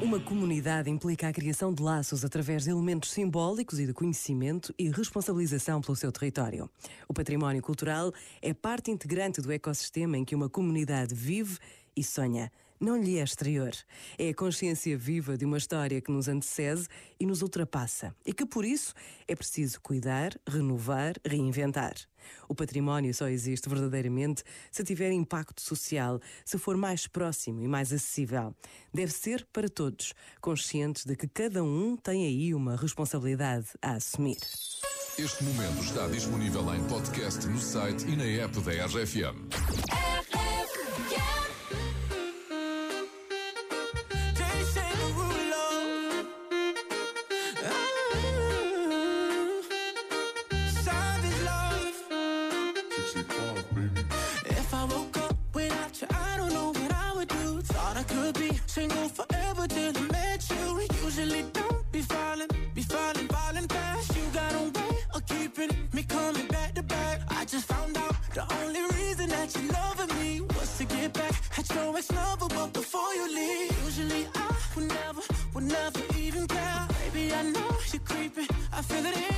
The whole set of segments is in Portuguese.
Uma comunidade implica a criação de laços através de elementos simbólicos e de conhecimento e responsabilização pelo seu território. O património cultural é parte integrante do ecossistema em que uma comunidade vive e sonha. Não lhe é exterior. É a consciência viva de uma história que nos antecede e nos ultrapassa. E que, por isso, é preciso cuidar, renovar, reinventar. O património só existe verdadeiramente se tiver impacto social, se for mais próximo e mais acessível. Deve ser para todos, conscientes de que cada um tem aí uma responsabilidade a assumir. Este momento está disponível em podcast no site e na app da RFM. If I woke up without you, I don't know what I would do. Thought I could be single forever till I met you. Usually don't be falling, be falling, falling fast. You got a way of keeping me coming back to back. I just found out the only reason that you loving me was to get back at your ex lover, but before you leave, usually I would never, would never even care. Baby, I know you're creeping, I feel it in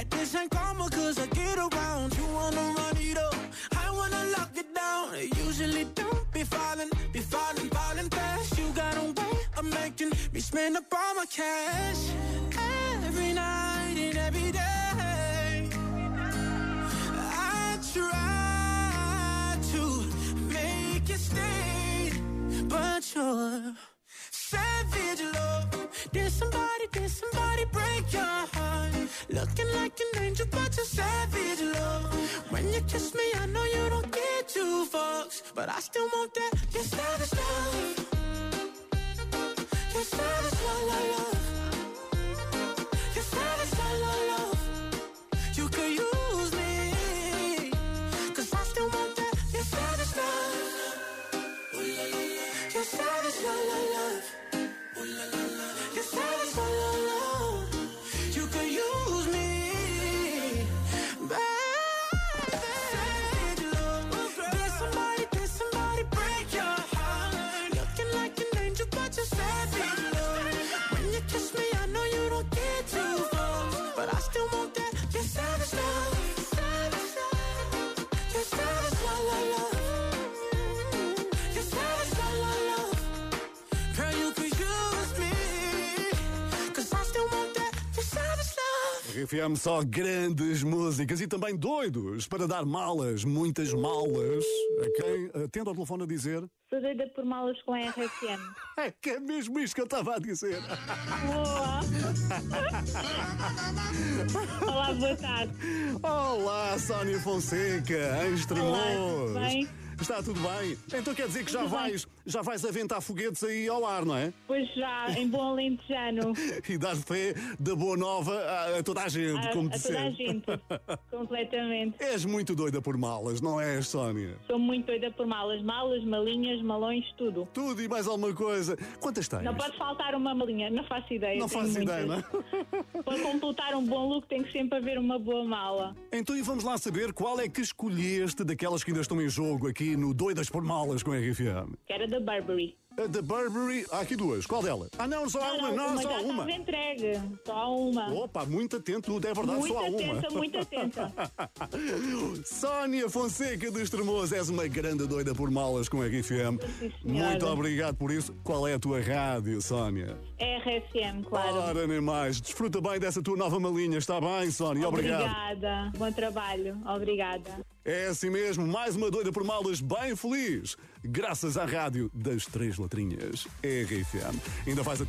That this ain't karma, cause I get around. You wanna run it up, I wanna lock it down. Usually don't be falling, be falling, falling fast. You got a way of making me spend up all my cash. You kiss me, I know you don't get two fucks, but I still want that. Savage love. Love, love, love. Still RFM só grandes músicas e também doidos para dar malas, muitas malas. A quem atende ao telefone a dizer Sou doida por malas com a RFM. é que é mesmo isto que eu estava a dizer. Boa! Olá, boa tarde. Olá, Sónia Fonseca, em Estremoz. Está tudo bem? Então quer dizer que já vais, já vais aventar foguetes aí ao ar, não é? Pois já, em bom alentejano. E dar fé da boa nova a, a toda a gente, A, como a toda a gente. Completamente. És muito doida por malas, não és, Sónia? Sou muito doida por malas. Malas, malinhas, malões, tudo. Tudo e mais alguma coisa. Quantas tens? Não pode faltar uma malinha. Não faço ideia. Não faço muitas. ideia, não é? Para completar um bom look tem que sempre haver uma boa mala. Então e vamos lá saber qual é que escolheste daquelas que ainda estão em jogo aqui no Doidas por Malas com a RFM. Que era da Burberry. A da Burberry, há aqui duas. Qual delas? Ah, não, só há uma, não, só há uma. estava entregue. Só há uma. Opa, muito atento, é verdade, muito só há atenta, uma. muito atenta. Sónia Fonseca de Estremoz, és uma grande doida por malas com a RFM. Sim. Muito obrigado por isso. Qual é a tua rádio, Sónia? RFM, claro. Ora, nem mais. Desfruta bem dessa tua nova malinha, está bem, Sónia? Obrigado. Obrigada. Bom trabalho. Obrigada. É assim mesmo, mais uma doida por malas bem feliz. Graças à rádio das Três Letrinhas. RFM. Ainda faz a